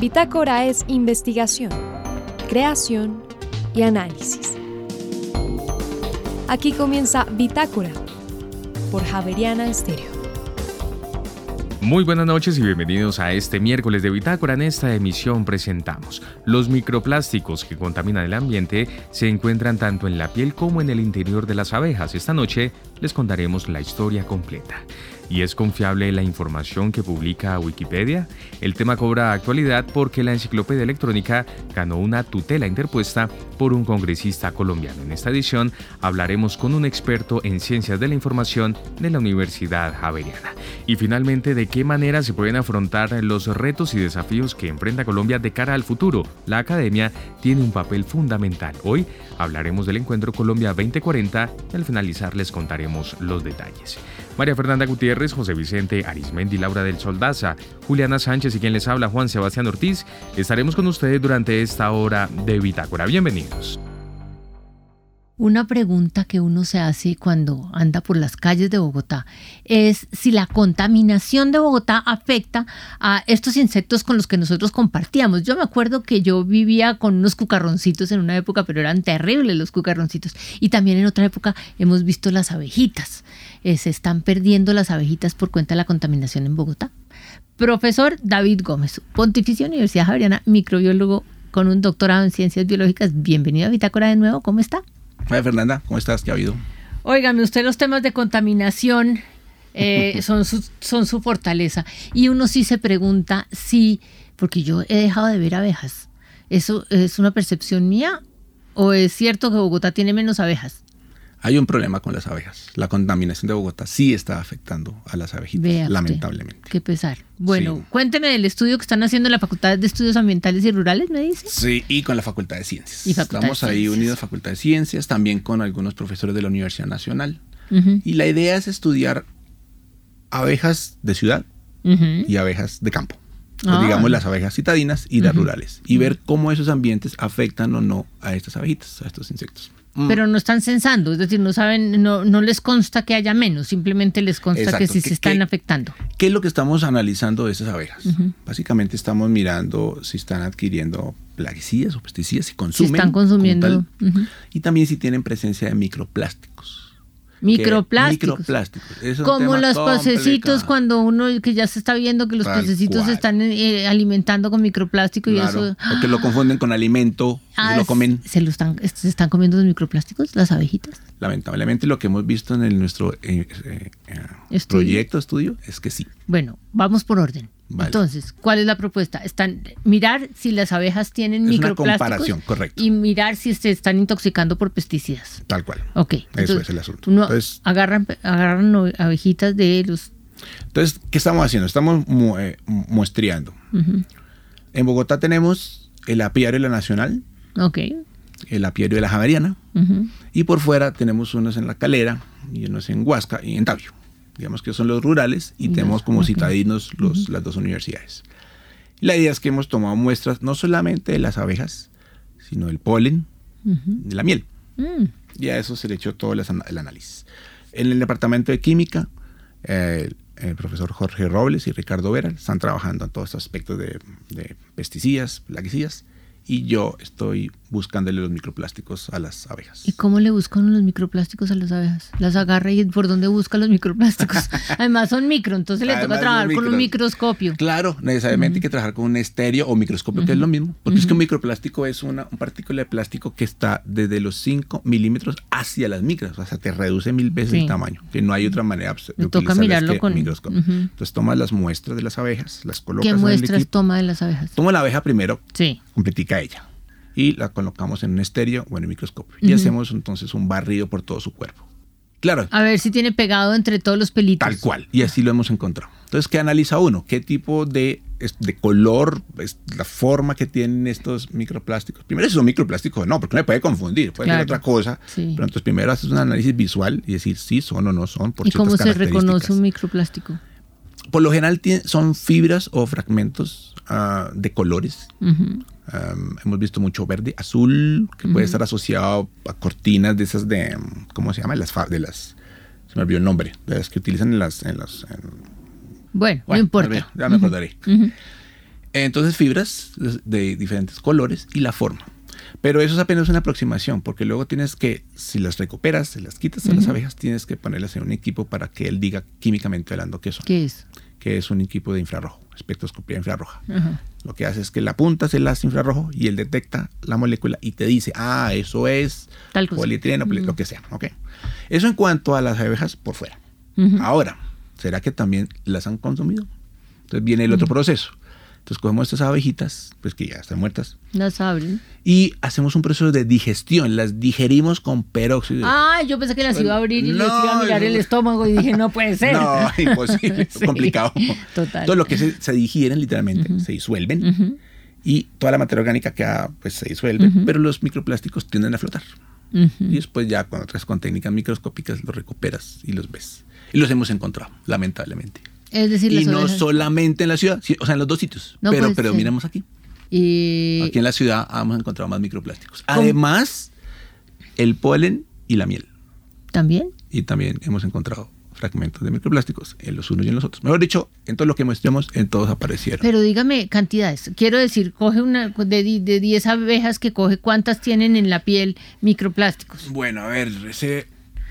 Bitácora es investigación, creación y análisis. Aquí comienza Bitácora por Javeriana Estéreo. Muy buenas noches y bienvenidos a este miércoles de Bitácora. En esta emisión presentamos los microplásticos que contaminan el ambiente se encuentran tanto en la piel como en el interior de las abejas. Esta noche les contaremos la historia completa. ¿Y es confiable la información que publica Wikipedia? El tema cobra actualidad porque la enciclopedia electrónica ganó una tutela interpuesta por un congresista colombiano. En esta edición hablaremos con un experto en ciencias de la información de la Universidad Javeriana. Y finalmente, ¿de qué manera se pueden afrontar los retos y desafíos que enfrenta Colombia de cara al futuro? La academia tiene un papel fundamental. Hoy hablaremos del encuentro Colombia 2040 y al finalizar les contaremos los detalles. María Fernanda Gutiérrez, José Vicente Arismendi, Laura del Soldaza, Juliana Sánchez y quien les habla Juan Sebastián Ortiz, estaremos con ustedes durante esta hora de Bitácora. Bienvenidos. Una pregunta que uno se hace cuando anda por las calles de Bogotá es si la contaminación de Bogotá afecta a estos insectos con los que nosotros compartíamos. Yo me acuerdo que yo vivía con unos cucarroncitos en una época, pero eran terribles los cucarroncitos. Y también en otra época hemos visto las abejitas. Eh, se están perdiendo las abejitas por cuenta de la contaminación en Bogotá. Profesor David Gómez, Pontificia Universidad Javeriana, microbiólogo con un doctorado en ciencias biológicas. Bienvenido a Bitácora de nuevo, ¿cómo está? Hola Fernanda, ¿cómo estás? ¿Qué ha habido? Óigame, usted los temas de contaminación eh, son, su, son su fortaleza. Y uno sí se pregunta si, porque yo he dejado de ver abejas, ¿eso es una percepción mía o es cierto que Bogotá tiene menos abejas? Hay un problema con las abejas. La contaminación de Bogotá sí está afectando a las abejitas, lamentablemente. Qué pesar. Bueno, cuénteme del estudio que están haciendo en la Facultad de Estudios Ambientales y Rurales, me dice. Sí, y con la Facultad de Ciencias. Estamos ahí unidos, Facultad de Ciencias, también con algunos profesores de la Universidad Nacional. Y la idea es estudiar abejas de ciudad y abejas de campo. Ah. digamos las abejas citadinas y las rurales. Y ver cómo esos ambientes afectan o no a estas abejitas, a estos insectos. Mm. Pero no están censando, es decir, no saben, no, no les consta que haya menos, simplemente les consta que sí se están afectando. ¿Qué es lo que estamos analizando de esas abejas? Básicamente estamos mirando si están adquiriendo plaguicidas o pesticidas, si consumen. Si están consumiendo. Y también si tienen presencia de microplásticos. Microplásticos. Como los pececitos cuando uno que ya se está viendo que los pececitos se están eh, alimentando con microplástico y eso. O que lo confunden con alimento y lo ah, comen. ¿Se lo están, se están comiendo los microplásticos, las abejitas? Lamentablemente lo que hemos visto en el, nuestro eh, eh, proyecto, estudio, es que sí. Bueno, vamos por orden. Entonces, ¿cuál es la propuesta? Están mirar si las abejas tienen es microplásticos una comparación, correcto. y mirar si se están intoxicando por pesticidas. Tal cual. Ok. Eso es el asunto. Entonces, agarran, agarran abejitas de los. Entonces, ¿qué estamos haciendo? Estamos eh, muestreando. En Bogotá tenemos el apiario de la Nacional. Ok. El apiario de la Javeriana. Y por fuera tenemos unos en la Calera y unos en Huasca y en Tabio digamos que son los rurales, y tenemos como citadinos los, las dos universidades. La idea es que hemos tomado muestras no solamente de las abejas, sino del polen, de la miel. Mm. Y a eso se le echó todo el, análisis. En el departamento de química, el profesor Jorge Robles y Ricardo Vera están trabajando en todos estos aspectos de, de pesticidas, plaguicidas y yo estoy buscándole los microplásticos a las abejas. ¿Y cómo le buscan los microplásticos a las abejas? Las agarra y por dónde busca los microplásticos. Además son micro, entonces le toca trabajar con un microscopio. Claro, necesariamente hay que trabajar con un estéreo o microscopio, que es lo mismo. Porque es que un microplástico es una un partícula de plástico que está desde los 5 milímetros hacia las micras. O sea, te reduce mil veces el tamaño. Que no hay otra manera de le toca mirarlo con microscopio. Entonces tomas las muestras de las abejas, las colocas ¿Qué muestras toma de las abejas? Toma la abeja primero. Sí. Completica ella y la colocamos en un estéreo o en un microscopio. Y hacemos entonces un barrido por todo su cuerpo. Claro. A ver si tiene pegado entre todos los pelitos. Tal cual. Y así lo hemos encontrado. Entonces, ¿qué analiza uno? ¿Qué tipo de, de color, es la forma que tienen estos microplásticos? Primero, si son microplásticos no, porque no me puede confundir, puede ser otra cosa. Pero entonces, primero haces un análisis visual y decir si son o no son. Por ¿Y cómo se reconoce un microplástico? Por lo general son fibras o fragmentos ah, de colores hemos visto mucho verde, azul, que puede estar asociado a cortinas de esas de, ¿cómo se llama? Las, de las, se me olvidó el nombre, de las que utilizan en las... En las bueno, no importa. Ya me acordaré. Entonces fibras de diferentes colores y la forma. Pero eso es apenas una aproximación, porque luego tienes que, si las recuperas, si las quitas a las abejas, tienes que ponerlas en un equipo para que él diga químicamente hablando qué son. ¿Qué es? Que es un equipo de infrarrojo, espectroscopía infrarroja. Lo que hace es que la punta se la hace infrarrojo y él detecta la molécula y te dice, ah, eso es Tal polietileno, poli- lo que sea. ¿ok? Eso en cuanto a las abejas por fuera. Ahora, ¿será que también las han consumido? Entonces viene el otro proceso. Entonces cogemos estas abejitas, pues que ya están muertas, Las abren. y hacemos un proceso de digestión. Las digerimos con peróxido. Ah, yo pensé que las iba a abrir y les iba a mirar el estómago y dije, no puede ser. No, imposible, Sí, complicado. Total. Todo lo que se, se digieren literalmente, se disuelven y toda la materia orgánica queda, pues se disuelve, pero los microplásticos tienden a flotar. Y después ya con otras con técnicas microscópicas los recuperas y los ves. Y los hemos encontrado, lamentablemente. Es decir, Y no ovejas- solamente en la ciudad, o sea, en los dos sitios. No pero ser. miremos aquí. Y Aquí en la ciudad hemos encontrado más microplásticos. Además, el polen y la miel. también. Y también hemos encontrado fragmentos de microplásticos en los unos y en los otros. Mejor dicho, en todo lo que mostramos, en todos aparecieron. Pero dígame cantidades. Quiero decir, coge una de, di- de 10 abejas que coge, ¿cuántas tienen en la piel microplásticos? bueno, a ver, ese...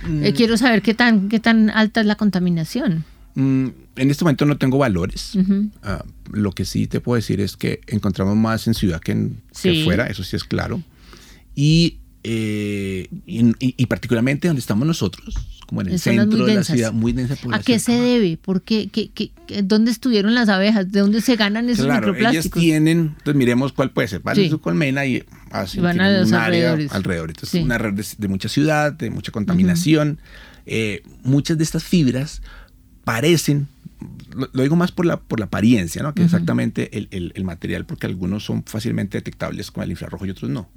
mm, Eh, quiero saber qué tan, qué tan alta es la contaminación. mm, en este momento no tengo valores. Ah, lo que sí te puedo decir es que encontramos más en ciudad que, en, que fuera, eso sí es claro. Y, eh, y, y- particularmente donde estamos nosotros, como en el zonas centro de la ciudad, muy densa ¿A qué población. se debe? ¿Por qué? ¿Qué- qué- qué- ¿Dónde estuvieron las abejas? ¿De dónde se ganan esos Claro, ellas microplásticos? tienen, entonces miremos cuál puede ser. Van Sí. en su colmena y hacen Y van a los un área alrededor. Entonces, Sí. una red de, de mucha ciudad, de mucha contaminación. Eh, muchas de estas fibras parecen, lo, lo digo más por la, por la apariencia, ¿no? que exactamente el, el- el material, porque algunos son fácilmente detectables con el infrarrojo y otros no.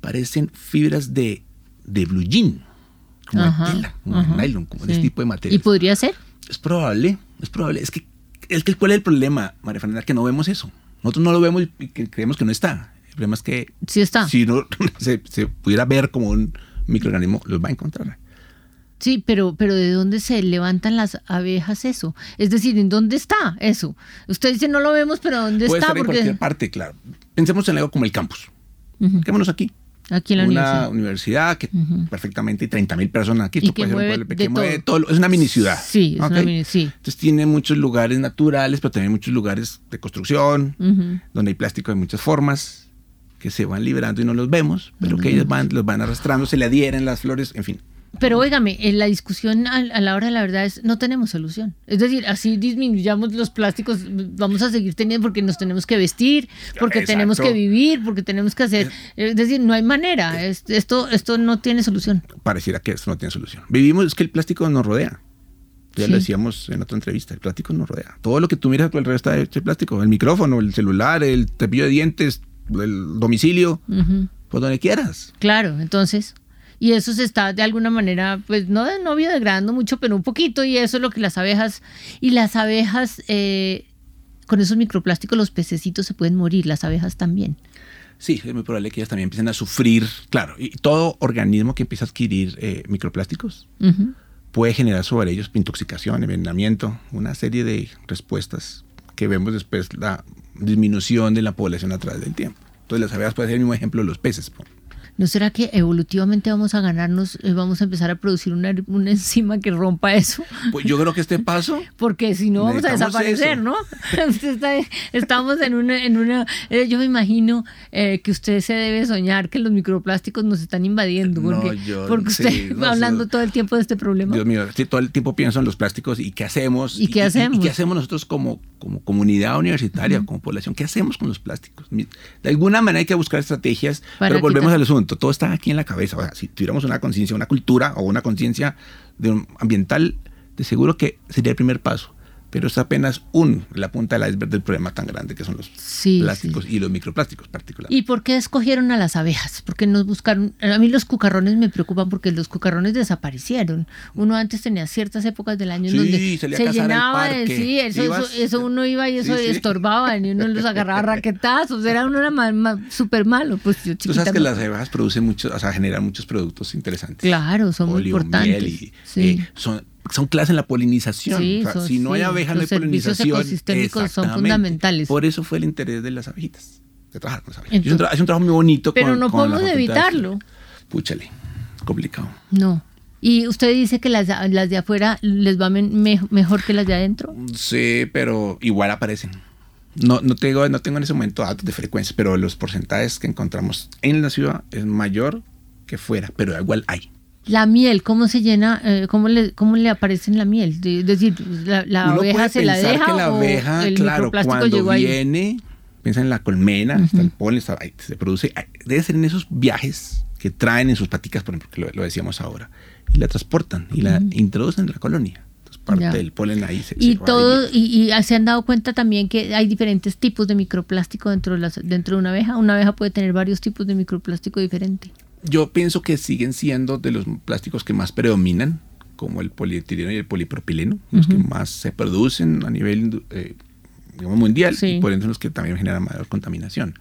Parecen fibras de, de blue jean, como de tela, como de nylon, como de este tipo de ¿Y material. podría ser? Es probable, es probable. Es que, es que ¿cuál es el problema, María Fernanda? Que no vemos eso. Nosotros no lo vemos y creemos que no está. El problema es que Sí está. si no se, se pudiera ver como un microorganismo, los va a encontrar. Sí, pero, pero ¿de dónde se levantan las abejas eso? Es decir, ¿en dónde está eso? Usted dice no lo vemos, pero ¿dónde Puede está? estar en cualquier parte, claro. Pensemos en algo como el campus. Quedémonos aquí. Aquí en la una universidad. universidad que perfectamente 30 mil personas aquí. Esto puede ser un de todo. todo. Es una mini ciudad. Sí, es una mini- sí. Entonces tiene muchos lugares naturales, pero también muchos lugares de construcción, donde hay plástico de muchas formas que se van liberando y no los vemos, pero que ellos van, los van arrastrando, se le adhieren las flores, en fin. Pero óigame, en la discusión a, a la hora de la verdad es no tenemos solución. Es decir, así disminuyamos los plásticos, vamos a seguir teniendo porque nos tenemos que vestir, porque Exacto. tenemos que vivir, porque tenemos que hacer. Es decir, no hay manera. Es- Esto, esto no tiene solución. Pareciera que esto no tiene solución. Vivimos, es que el plástico nos rodea. Ya Sí. lo decíamos en otra entrevista, el plástico nos rodea. Todo lo que tú miras alrededor está hecho de plástico. El micrófono, el celular, el cepillo de dientes, el domicilio, por donde quieras. Claro, entonces. Y eso se está de alguna manera, pues no, no biodegradando mucho, pero un poquito, y eso es lo que las abejas. Y las abejas, eh, con esos microplásticos, los pececitos se pueden morir, las abejas también. Sí, es muy probable que ellas también empiecen a sufrir. Claro, y todo organismo que empieza a adquirir eh, microplásticos puede generar sobre ellos intoxicación, envenenamiento, una serie de respuestas que vemos después la disminución de la población a través del tiempo. Entonces las abejas pueden ser el mismo ejemplo de los peces. ¿No será que evolutivamente vamos a ganarnos, eh, vamos a empezar a producir una, una enzima que rompa eso? Pues yo creo que este paso Porque si no vamos a desaparecer, eso. ¿no? Usted está- estamos en una, en una, eh, yo me imagino eh, que usted se debe soñar que los microplásticos nos están invadiendo, No, porque, yo- porque usted sí, no, va hablando todo el tiempo de este problema. Dios mío, sí, todo el tiempo pienso en los plásticos y qué hacemos. ¿Y qué hacemos? qué hacemos nosotros como, como comunidad universitaria, como población? ¿Qué hacemos con los plásticos? De alguna manera hay que buscar estrategias, Para pero volvemos al asunto. Todo está aquí en la cabeza. O sea, si tuviéramos una conciencia, una cultura o una conciencia ambiental, de seguro que sería el primer paso. Pero es apenas un, la punta del iceberg del problema tan grande que son los Sí, plásticos y los microplásticos particularmente. ¿Y por qué escogieron a las abejas? Porque nos buscaron. A mí los cucarrones me preocupan porque los cucarrones desaparecieron. Uno antes tenía ciertas épocas del año en Sí, donde se llenaba de. Sí, eso, eso, Ibas- eso uno iba y eso estorbaban y uno los agarraba raquetazos. Era uno era ma- ma- súper malo. Pues yo Tú sabes que las abejas producen muchos, o sea, generan muchos productos interesantes. Claro, son muy Óleo, importantes. miel y, Sí. eh, son, son claves en la polinización. Sí, O sea, son- si no hay sí, abeja, no hay los polinización. ecosistémicos son fundamentales. Por eso fue el interés de las abejitas, de trabajar con las abejas. Entonces- es, un tra- es un trabajo muy bonito. Pero con- no podemos evitarlo. Púchale, complicado. No. Y usted dice que las, las de afuera les va me- mejor que las de adentro. Sí, pero igual aparecen. No, no, tengo, no tengo en ese momento datos de frecuencia, pero los porcentajes que encontramos en la ciudad es mayor que fuera, pero igual hay. La miel, ¿cómo se llena? eh, ¿cómo, le, ¿Cómo le aparece en la miel? Es decir, ¿la, la puede se la deja que la o abeja, el claro, cuando llegó ahí? viene, piensa en la colmena, está el polen, está ahí, se produce, debe ser en esos viajes que traen en sus paticas, por ejemplo, que lo, lo decíamos ahora, y la transportan y la introducen en la colonia. Entonces parte Ya. del polen ahí se Y se todo, y- y, y se han dado cuenta también que hay diferentes tipos de microplástico dentro de, las, dentro de una abeja. Una abeja puede tener varios tipos de microplástico diferente. Yo pienso que siguen siendo de los plásticos que más predominan, como el polietileno y el polipropileno, los que más se producen a nivel eh, digamos, mundial Sí. y por ende son los que también generan mayor contaminación.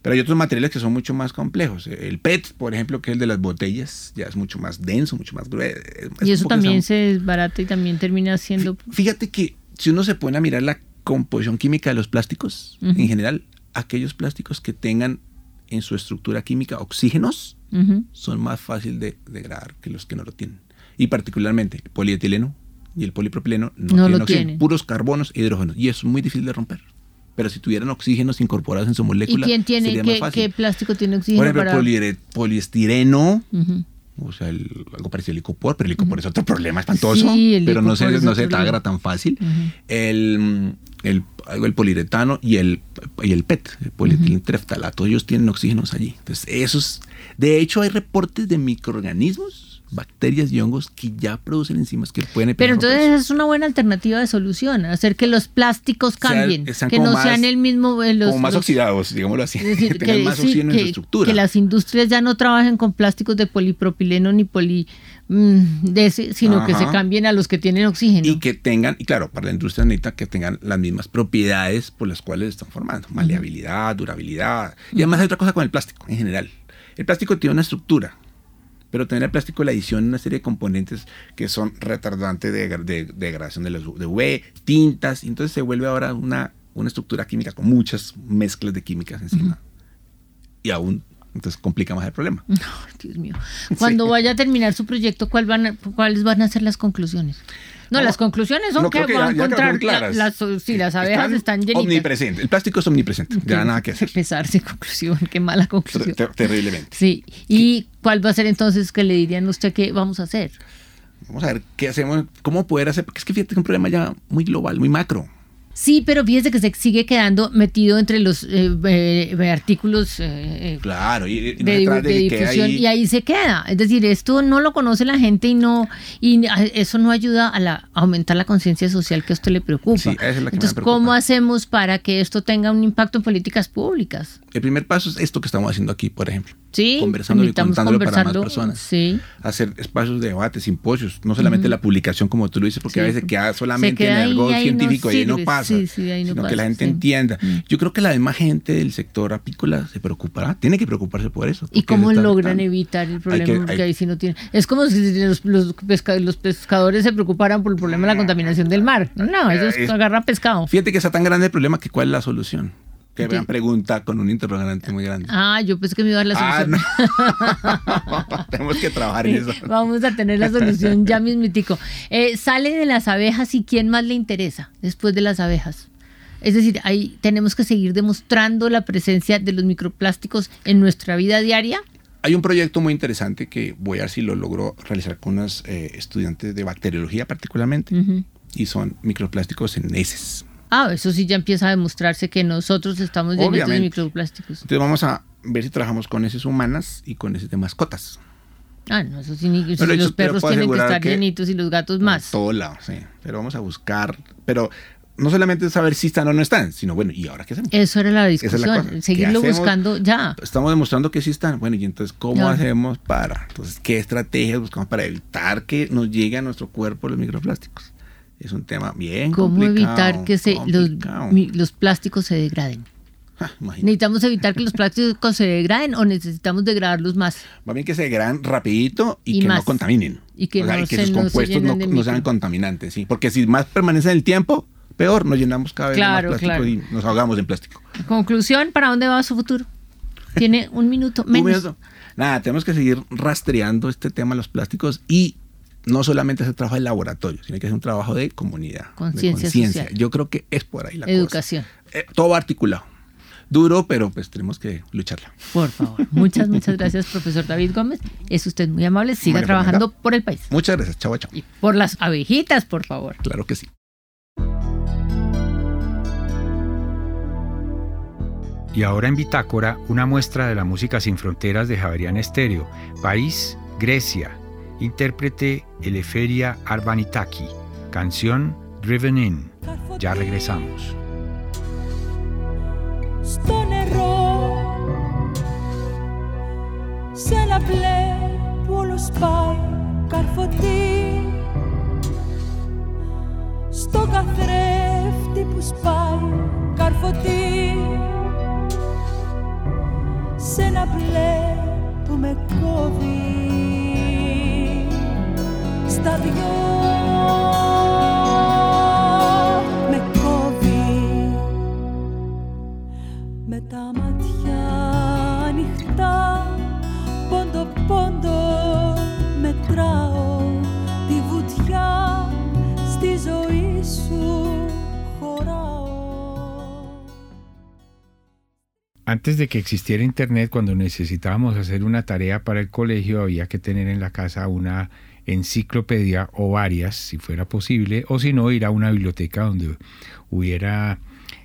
Pero hay otros materiales que son mucho más complejos. El PET, por ejemplo, que es el de las botellas, ya es mucho más denso, mucho más grueso. es- Y eso también se desbarata y también termina siendo... Fíjate que si uno se pone a mirar la composición química de los plásticos, Ujú. en general, aquellos plásticos que tengan en su estructura química oxígenos, Son más fácil de degradar que los que no lo tienen. Y particularmente el polietileno y el polipropileno no, No tienen lo oxígeno, tienen. puros carbonos e hidrógenos. Y eso es muy difícil de romper. Pero si tuvieran oxígenos incorporados en su ¿Y molécula, quién tiene, sería más qué, fácil. qué plástico tiene oxígeno Por ejemplo, para...? poliere- poliestireno, o sea, el- algo parecido al licopor, pero el licopor es otro problema espantoso, Sí, el pero no se, no se tagra tan fácil. Ujú. el, el, el poliuretano y el, y el PET, el polietilentreftalato, ellos tienen oxígenos allí. Entonces, esos, de hecho, hay reportes de microorganismos, bacterias y hongos que ya producen enzimas que pueden Pero entonces es una buena alternativa de solución, hacer que los plásticos cambien, que no más- sean el mismo... eh, los- como más los- oxidados, digámoslo así, decir, que tengan más sí, oxígeno en que- su estructura. que las industrias ya no trabajen con plásticos de polipropileno ni poli... mm, de ese, sino que se cambien a los que tienen oxígeno. Y que tengan, y claro, para la industria necesita que tengan las mismas propiedades por las cuales están formando. Maleabilidad, durabilidad. Y además hay otra cosa con el plástico en general. El plástico tiene una estructura, pero tener el plástico la adición una serie de componentes que son retardantes de, de- de degradación de, los, de UV, tintas, y entonces se vuelve ahora una, una estructura química con muchas mezclas de químicas encima. Y aún, entonces complica más el problema. Ay, Dios mío. Cuando Sí. vaya a terminar su proyecto, ¿cuál van a- ¿cuáles van a ser las conclusiones? No, No, las conclusiones son no, que que van a ya- encontrar claras. la- las, sí, las abejas están, llenitas. Omnipresente. El plástico es omnipresente. Ya nada que hacer. pesarse, conclusión, qué mala conclusión. ter- terriblemente. Sí, ¿y cuál va a ser entonces que le dirían a usted que vamos a hacer? Vamos a ver qué hacemos, cómo poder hacer, porque es que fíjate que es un problema ya muy global, muy macro. Sí, pero fíjese que se sigue quedando metido entre los eh, eh, artículos eh, eh, Claro, y, y de, de de que difusión ahí- y ahí se queda. Es decir, esto no lo conoce la gente y no y a- eso no ayuda a, la, a aumentar la conciencia social que a usted le preocupa. Sí, esa es la que me Entonces, preocupa. ¿cómo hacemos para que esto tenga un impacto en políticas públicas? El primer paso es esto que estamos haciendo aquí, por ejemplo. Sí, Conversándolo y contándolo para más personas. Sí. Hacer espacios de debate, simposios, no solamente la publicación como tú lo dices, porque Sí. a veces queda solamente queda en algo científico y no sirve. Pasa, Sí, sí, ahí no sino que pasa, la gente sí. entienda. Mm. Yo creo que la demás gente del sector apícola se preocupará, tiene que preocuparse por eso. ¿Y cómo logran evitar el problema? que- Porque hay- ahí sí no tienen. Es como si los, los, pesca- los pescadores se preocuparan por el problema de la contaminación del mar. No, ellos agarran pescado. Fíjate que está tan grande el problema que cuál es la solución. Que vean pregunta con un interrogante muy grande. Ah, yo pensé que me iba a dar la Ah, solución. no. Tenemos que trabajar en eso. Vamos a tener la solución ya mismitico. Eh, sale de las abejas y quién más le interesa después de las abejas. Es decir, ahí tenemos que seguir demostrando la presencia de los microplásticos en nuestra vida diaria. Hay un proyecto muy interesante que voy a ver si lo logro realizar con unos eh, estudiantes de bacteriología particularmente. Ujú. Y son microplásticos en heces. Ah, eso sí ya empieza a demostrarse que nosotros estamos llenos de microplásticos. Entonces vamos a ver si trabajamos con heces humanas y con heces de mascotas. Ah, no, eso sí, ni, si los perros tienen que estar que- llenitos y los gatos más. todo lado, sí. Pero vamos a buscar. Pero no solamente saber si están o no están, sino bueno, ¿y ahora qué hacemos? Eso era la es la discusión, seguirlo buscando ya. Estamos demostrando que sí están. Bueno, y entonces, ¿cómo Ya. hacemos para? Entonces, ¿qué estrategias buscamos para evitar que nos llegue a nuestro cuerpo los microplásticos? Es un tema bien ¿Cómo complicado, evitar que se, los, los plásticos se degraden? ¿Necesitamos evitar que los plásticos se degraden o necesitamos degradarlos más? Va bien que se degraden rapidito y, que no contaminen. Y que, no sus compuestos no, sean contaminantes, sí. Porque si más permanece en el tiempo, peor, nos llenamos cada vez más plástico y nos ahogamos en plástico. Conclusión, ¿para dónde va su futuro? Tiene un minuto menos. Nada, tenemos que seguir rastreando este tema de los plásticos y no solamente hacer trabajo de laboratorio, sino que es un trabajo de comunidad. Conciencia Yo creo que es por ahí la Educación. cosa. Eh, todo articulado. Duro, pero pues tenemos que lucharla. Por favor. Muchas, muchas gracias, profesor David Gómez. Es usted muy amable. Siga trabajando por el país. Muchas gracias. Chao, chao. Y por las abejitas, por favor. Claro que sí. Y ahora en Bitácora, una muestra de la música sin fronteras de Javerian Estéreo. País, Grecia Intérprete Eleferia Arbanitaki. Canción Driven In. Ya regresamos. Στο νερό Σε ένα μπλε που όλο σπάει καρφωτή Στο καθρέφτη που σπάει καρφωτή Σε ένα μπλε που με κόβει στα δυο antes de que existiera Internet, cuando necesitábamos hacer una tarea para el colegio, había que tener en la casa una enciclopedia o varias, si fuera posible, o si no, ir a una biblioteca donde hubiera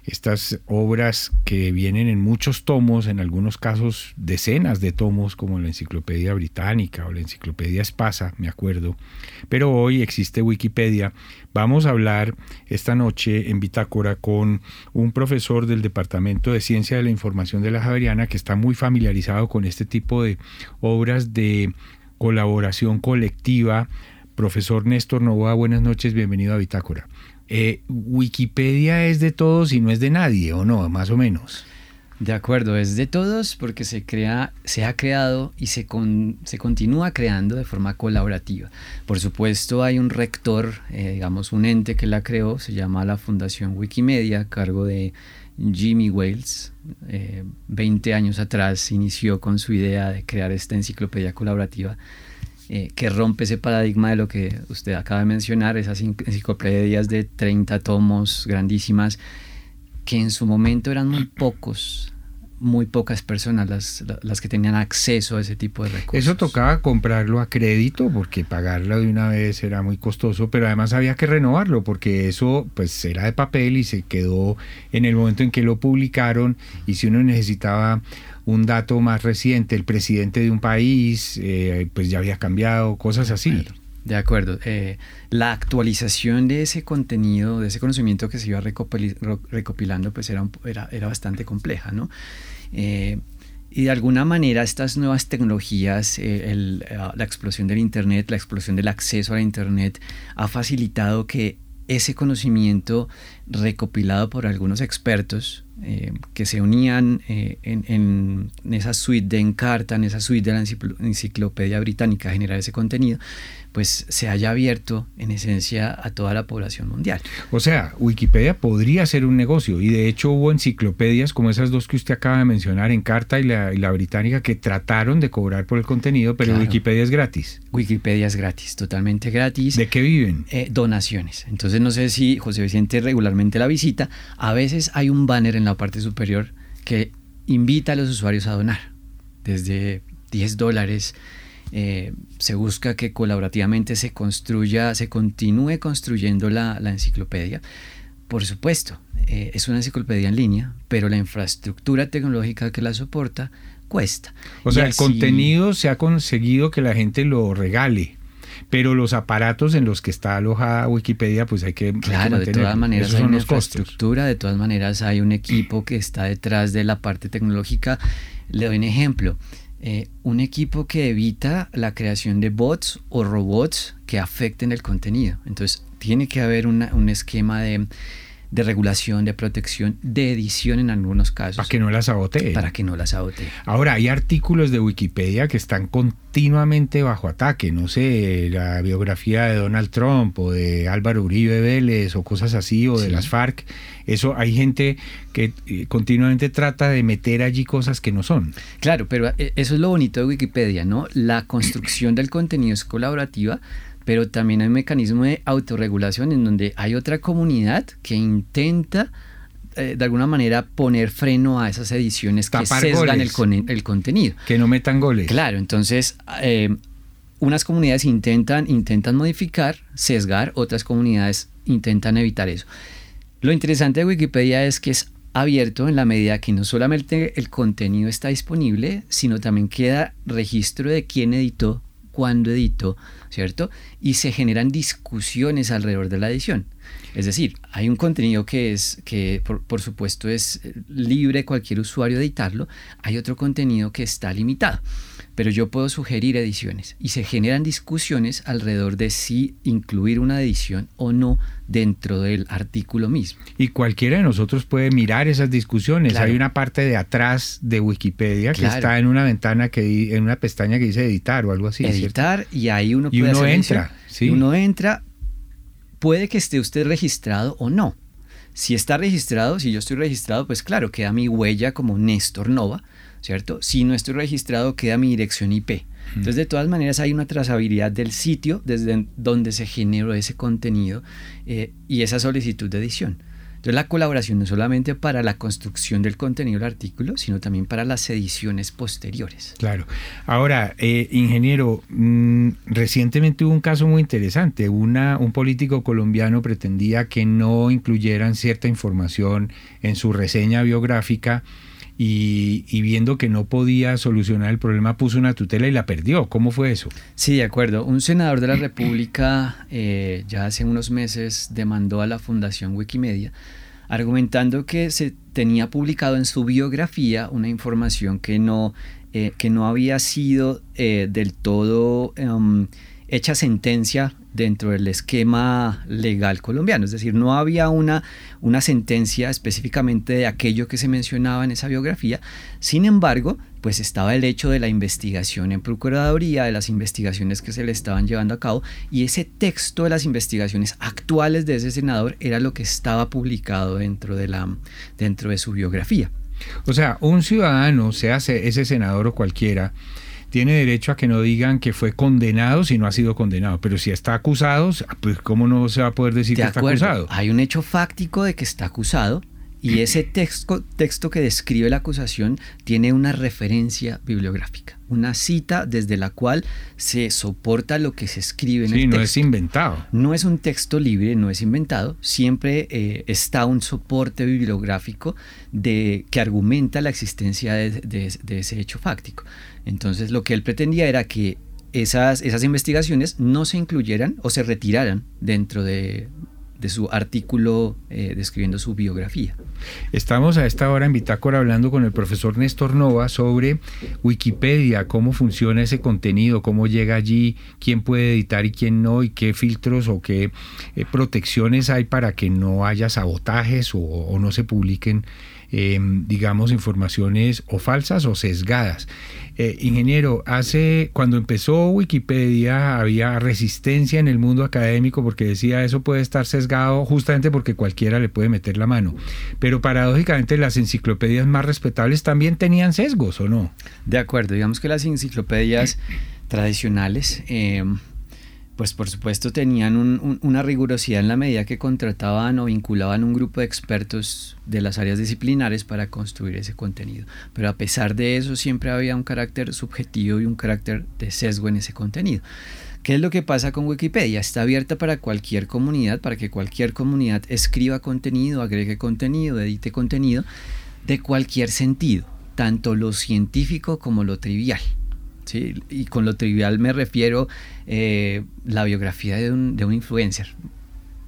estas obras que vienen en muchos tomos, en algunos casos decenas de tomos, como la Enciclopedia Británica o la Enciclopedia Espasa, me acuerdo. Pero hoy existe Wikipedia. Vamos a hablar esta noche en Bitácora con un profesor del Departamento de Ciencia de la Información de la Javeriana que está muy familiarizado con este tipo de obras de colaboración colectiva. Profesor Néstor Novoa, buenas noches, bienvenido a Bitácora. Eh, Wikipedia es de todos y no es de nadie, ¿o no? Más o menos. De acuerdo, es de todos porque se, crea, se ha creado y se, se continúa creando de forma colaborativa. Por supuesto, hay un rector, eh, digamos, un ente que la creó, se llama la Fundación Wikimedia, a cargo de Jimmy Wales. 20 eh, años atrás inició con su idea de crear esta enciclopedia colaborativa eh, que rompe ese paradigma de lo que usted acaba de mencionar, esas enciclopedias de 30 tomos grandísimas, que en su momento eran muy pocos, muy pocas personas las, las, que tenían acceso a ese tipo de recursos. Eso tocaba comprarlo a crédito porque pagarlo de una vez era muy costoso, pero además había que renovarlo porque eso pues era de papel y se quedó en el momento en que lo publicaron y si uno necesitaba un dato más reciente, el presidente de un país, eh, pues ya había cambiado, cosas así. De acuerdo. Eh, la actualización de ese contenido, de ese conocimiento que se iba recopilando, pues era, era, era, bastante compleja, ¿no? Eh, y de alguna manera estas nuevas tecnologías, la explosión del Internet, la explosión del acceso a Internet, ha facilitado que ese conocimiento recopilado por algunos expertos eh, que se unían eh, en, esa suite de Encarta, en esa suite de la enciclopedia británica a ese contenido, pues se haya abierto en esencia a toda la población mundial. O sea, Wikipedia podría ser un negocio y de hecho hubo enciclopedias como esas dos que usted acaba de mencionar, Encarta y la, y la británica, que trataron de cobrar por el contenido, pero Wikipedia es gratis. Wikipedia es gratis, totalmente gratis. ¿De qué viven? Eh, donaciones. Entonces no sé si José Vicente regularmente la visita, a veces hay un banner en la parte superior que invita a los usuarios a donar, desde 10 dólares eh, se busca que colaborativamente se construya, se continúe construyendo la, enciclopedia. Por supuesto, eh, es una enciclopedia en línea, pero la infraestructura tecnológica que la soporta cuesta. O sea, el contenido se ha conseguido que la gente lo regale, pero los aparatos en los que está alojada Wikipedia, pues hay que claro, de todas maneras hay una infraestructura, de todas maneras hay un equipo que está detrás de la parte tecnológica. Le doy un ejemplo. Eh, un equipo que evita la creación de bots o robots que afecten el contenido. Entonces, tiene que haber un esquema de, de regulación, de protección, de edición en algunos casos. Para que no la sabotee. Para que no la sabotee. Ahora, hay artículos de Wikipedia que están continuamente bajo ataque. No sé, la biografía de Donald Trump o de Álvaro Uribe Vélez o cosas así, o de las FARC. Eso hay gente que eh, continuamente trata de meter allí cosas que no son. Claro, pero eh, eso es lo bonito de Wikipedia, ¿no? La construcción del contenido es colaborativa pero también hay un mecanismo de autorregulación en donde hay otra comunidad que intenta eh, de alguna manera poner freno a esas ediciones que sesgan el, el, contenido. Que no metan goles. Claro, entonces eh, unas comunidades intentan, intentan modificar, sesgar, otras comunidades intentan evitar eso. Lo interesante de Wikipedia es que es abierto en la medida que no solamente el contenido está disponible, sino también queda registro de quién editó, cuándo editó, ¿cierto? Y se generan discusiones alrededor de la edición. Es decir, hay un contenido que es, que por, supuesto es libre cualquier usuario de editarlo, hay otro contenido que está limitado, pero yo puedo sugerir ediciones y se generan discusiones alrededor de si incluir una edición o no dentro del artículo mismo. Y cualquiera de nosotros puede mirar esas discusiones. Hay una parte de atrás de Wikipedia que está en una ventana que en una pestaña que dice editar o algo así. Editar y ahí uno puede y uno entra. Sí. Uno entra, puede que esté usted registrado o no. Si está registrado, si yo estoy registrado, pues claro, queda mi huella como Néstor Nova, ¿cierto? Si no estoy registrado, queda mi dirección IP. Entonces, de todas maneras, hay una trazabilidad del sitio desde donde se generó ese contenido eh, y esa solicitud de edición. Entonces, la colaboración no solamente para la construcción del contenido del artículo, sino también para las ediciones posteriores. Claro. Ahora, eh, ingeniero, mm, recientemente hubo un caso muy interesante. Una, un político colombiano pretendía que no incluyeran cierta información en su reseña biográfica y, viendo que no podía solucionar el problema puso una tutela y la perdió. ¿Cómo fue eso? Sí, de acuerdo. Un senador de la República eh, ya hace unos meses demandó a la Fundación Wikimedia argumentando que se tenía publicado en su biografía una información que no, eh, que no había sido eh, del todo em, hecha sentencia dentro del esquema legal colombiano. Es decir, no había una, una sentencia específicamente de aquello que se mencionaba en esa biografía. Sin embargo, pues estaba el hecho de la investigación en Procuraduría, de las investigaciones que se le estaban llevando a cabo, y ese texto de las investigaciones actuales de ese senador era lo que estaba publicado dentro de, la, dentro de su biografía. O sea, un ciudadano, sea ese senador o cualquiera, tiene derecho a que no digan que fue condenado si no ha sido condenado. Pero si está acusado, pues ¿cómo no se va a poder decir que está acusado? Hay un hecho fáctico de que está acusado y ese texto, texto que describe la acusación tiene una referencia bibliográfica, una cita desde la cual se soporta lo que se escribe en el texto. no es inventado. No es un texto libre, no es inventado. Siempre eh, está un soporte bibliográfico de, que argumenta la existencia de, ese hecho fáctico. Entonces, lo que él pretendía era que esas, esas investigaciones no se incluyeran o se retiraran dentro de, de su artículo eh, describiendo su biografía. Estamos a esta hora en Bitácora hablando con el profesor Néstor Nova sobre Wikipedia, cómo funciona ese contenido, cómo llega allí, quién puede editar y quién no, y qué filtros o qué eh, protecciones hay para que no haya sabotajes o no se publiquen Em, digamos, informaciones o falsas o sesgadas. Eh, ingeniero, hace cuando empezó Wikipedia había resistencia en el mundo académico porque decía eso puede estar sesgado justamente porque cualquiera le puede meter la mano. Pero paradójicamente las enciclopedias más respetables también tenían sesgos, ¿o no? De acuerdo, digamos que las enciclopedias tradicionales em, pues por supuesto tenían una rigurosidad en la medida que contrataban o vinculaban un grupo de expertos de las áreas disciplinares para construir ese contenido. Pero a pesar de eso siempre había un carácter subjetivo y un carácter de sesgo en ese contenido. ¿Qué es lo que pasa con Wikipedia? Está abierta para cualquier comunidad, para que cualquier comunidad escriba contenido, agregue contenido, edite contenido de cualquier sentido, tanto lo científico como lo trivial. Y con lo trivial me refiero eh, la biografía de un, de un influencer.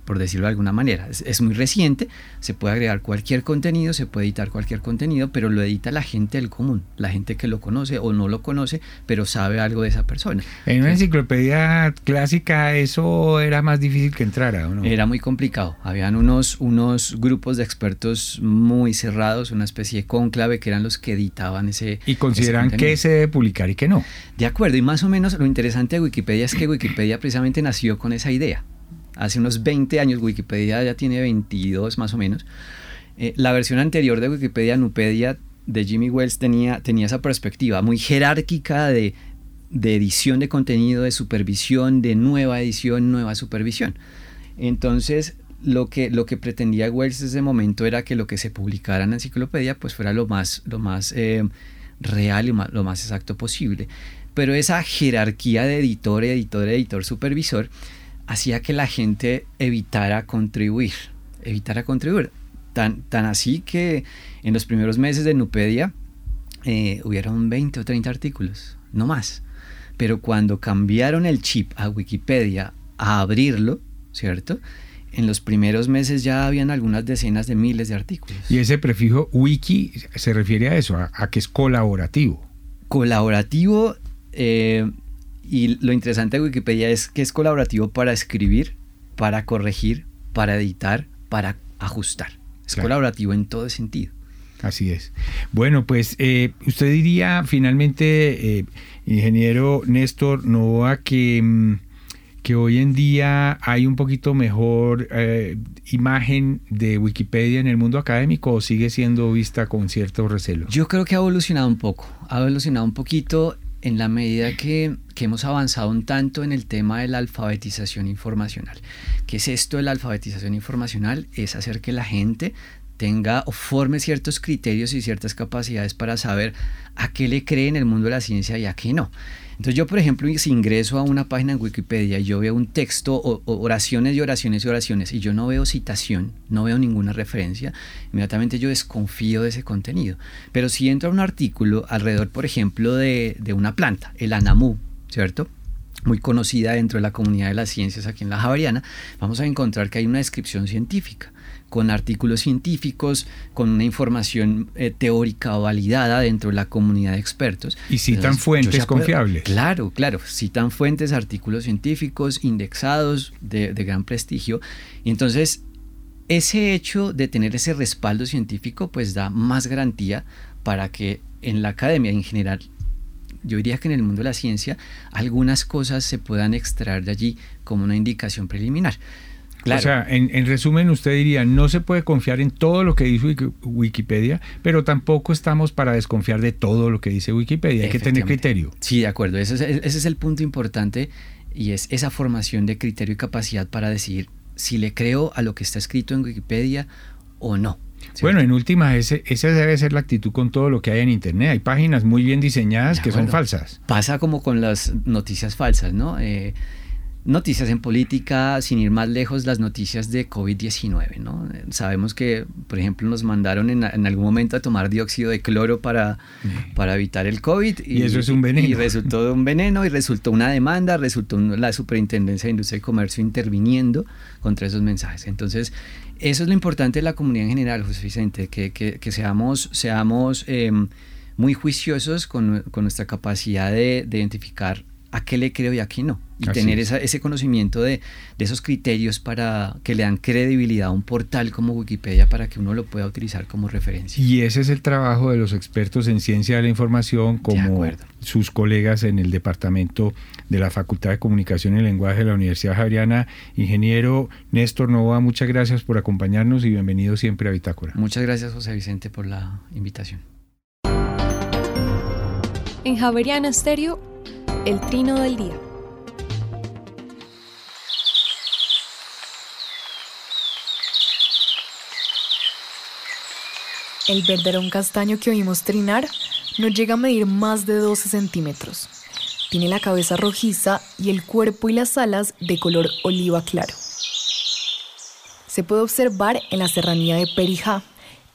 Por decirlo de alguna manera. Es, muy reciente, se puede agregar cualquier contenido, se puede editar cualquier contenido, pero lo edita la gente del común, la gente que lo conoce o no lo conoce, pero sabe algo de esa persona. En una enciclopedia clásica eso era más difícil que entrara, ¿o no? Era muy complicado. Habían unos, unos grupos de expertos muy cerrados, una especie de cónclave que eran los que editaban ese. Y consideran que se debe publicar y que no. De acuerdo, y más o menos lo interesante de Wikipedia es que Wikipedia precisamente nació con esa idea. Hace unos 20 años, Wikipedia ya tiene 22 más o menos. Eh, la versión anterior de Wikipedia, Nupedia, de Jimmy Wells, tenía, tenía esa perspectiva muy jerárquica de, edición de contenido, de supervisión, de nueva edición, nueva supervisión. Entonces, lo que, lo que pretendía Wells en ese momento era que lo que se publicara en la enciclopedia pues fuera lo más, lo más eh, real y lo más exacto posible. Pero esa jerarquía de editor, editor, editor, supervisor hacía que la gente evitara contribuir, evitara contribuir. Tan, tan así que en los primeros meses de Nupedia eh, hubieron 20 o 30 artículos, no más. Pero cuando cambiaron el chip a Wikipedia a abrirlo, ¿cierto? En los primeros meses ya habían algunas decenas de miles de artículos. Y ese prefijo wiki se refiere a eso, a, que es colaborativo. Colaborativo, eh, y lo interesante de Wikipedia es que es colaborativo para escribir, para corregir, para editar, para ajustar. Es colaborativo en todo sentido. Así es. Bueno, pues eh, usted diría finalmente, eh, ingeniero Néstor Novoa, que... Mm, que hoy en día hay un poquito mejor eh, imagen de Wikipedia en el mundo académico o sigue siendo vista con cierto recelo? Yo creo que ha evolucionado un poco, ha evolucionado un poquito en la medida que, hemos avanzado un tanto en el tema de la alfabetización informacional. ¿Qué es esto de la alfabetización informacional? Es hacer que la gente tenga o forme ciertos criterios y ciertas capacidades para saber a qué le cree en el mundo de la ciencia y a qué no. Entonces yo, por ejemplo, si ingreso a una página en Wikipedia y yo veo un texto o, oraciones y oraciones y oraciones y yo no veo citación, no veo ninguna referencia, inmediatamente yo desconfío de ese contenido. Pero si entro a un artículo alrededor, por ejemplo, de, de una planta, el anamú, ¿cierto? muy conocida dentro de la comunidad de las ciencias aquí en la Javariana, vamos a encontrar que hay una descripción científica con artículos científicos, con una información eh, teórica validada dentro de la comunidad de expertos. Y citan fuentes confiables. Claro, claro, citan fuentes, artículos científicos indexados de, de gran prestigio. Y entonces, ese hecho de tener ese respaldo científico, pues da más garantía para que en la academia en general yo diría que en el mundo de la ciencia algunas cosas se puedan extraer de allí como una indicación preliminar. O sea, en, resumen, usted diría, no se puede confiar en todo lo que dice Wikipedia, pero tampoco estamos para desconfiar de todo lo que dice Wikipedia. Hay que tener criterio. Sí, de acuerdo. Ese es, ese es el punto importante y es esa formación de criterio y capacidad para decidir si le creo a lo que está escrito en Wikipedia o no. Bueno, en última, ese, esa debe ser la actitud con todo lo que hay en Internet. Hay páginas muy bien diseñadas que son falsas. Pasa como con las noticias falsas, ¿no? Eh, Noticias en política, sin ir más lejos, las noticias de COVID-19. ¿no? Sabemos que, por ejemplo, nos mandaron en, algún momento a tomar dióxido de cloro para, para evitar el COVID. Y, eso es un veneno. Y resultó un veneno y resultó una demanda, resultó la Superintendencia de Industria y Comercio interviniendo contra esos mensajes. Entonces, eso es lo importante de la comunidad en general, José Vicente, que, que, seamos, seamos em, muy juiciosos con, con, nuestra capacidad de, de identificar a qué le creo y a qué no. Y tener ese conocimiento de, esos criterios para que le dan credibilidad a un portal como Wikipedia para que uno lo pueda utilizar como referencia. Y ese es el trabajo de los expertos en ciencia de la información, como sus colegas en el departamento de la Facultad de Comunicación y Lenguaje de la Universidad Javeriana. Ingeniero Néstor Nova, muchas gracias por acompañarnos y bienvenido siempre a Bitácora. Muchas gracias, José Vicente, por la invitación. En Javeriana Stereo el trino del día. El verderón castaño que oímos trinar no llega a medir más de 12 centímetros. Tiene la cabeza rojiza y el cuerpo y las alas de color oliva claro. Se puede observar en la serranía de Perijá,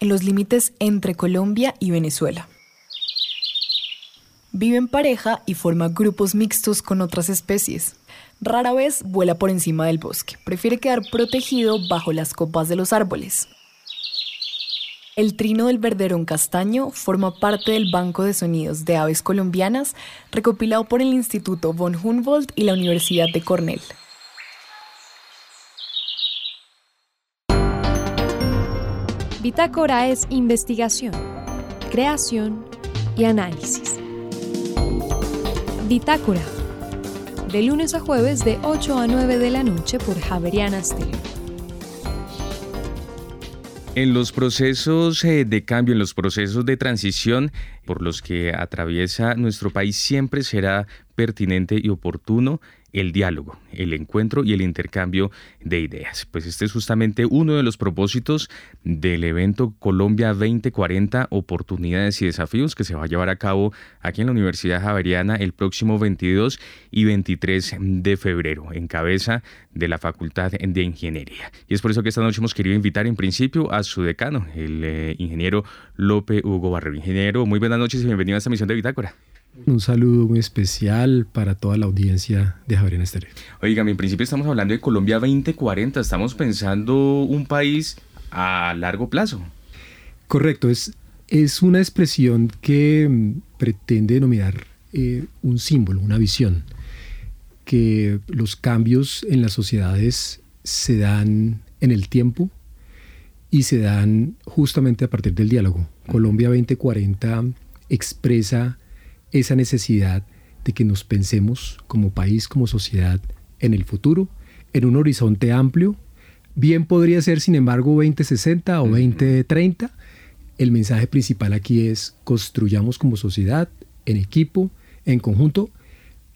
en los límites entre Colombia y Venezuela. Vive en pareja y forma grupos mixtos con otras especies. Rara vez vuela por encima del bosque, prefiere quedar protegido bajo las copas de los árboles. El trino del verderón castaño forma parte del Banco de Sonidos de Aves Colombianas recopilado por el Instituto von Humboldt y la Universidad de Cornell. Bitácora es investigación, creación y análisis. Bitácora. De lunes a jueves de 8 a 9 de la noche por Javeriana Stereo. En los procesos eh, de cambio, en los procesos de transición por los que atraviesa nuestro país, siempre será pertinente y oportuno el diálogo, el encuentro y el intercambio de ideas. Pues este es justamente uno de los propósitos del evento Colombia 2040, oportunidades y desafíos que se va a llevar a cabo aquí en la Universidad Javeriana el próximo 22 y 23 de febrero, en cabeza de la Facultad de Ingeniería. Y es por eso que esta noche hemos querido invitar en principio a su decano, el eh, ingeniero Lope Hugo Barrero. Ingeniero, muy buenas noches y bienvenido a esta misión de Bitácora. Un saludo muy especial para toda la audiencia de Javier Estéreo. Oiga, en principio estamos hablando de Colombia 2040, estamos pensando un país a largo plazo. Correcto, es, es una expresión que mm, pretende denominar eh, un símbolo, una visión, que los cambios en las sociedades se dan en el tiempo y se dan justamente a partir del diálogo. Colombia 2040 expresa esa necesidad de que nos pensemos como país, como sociedad, en el futuro, en un horizonte amplio. Bien podría ser, sin embargo, 2060 o 2030. El mensaje principal aquí es construyamos como sociedad, en equipo, en conjunto,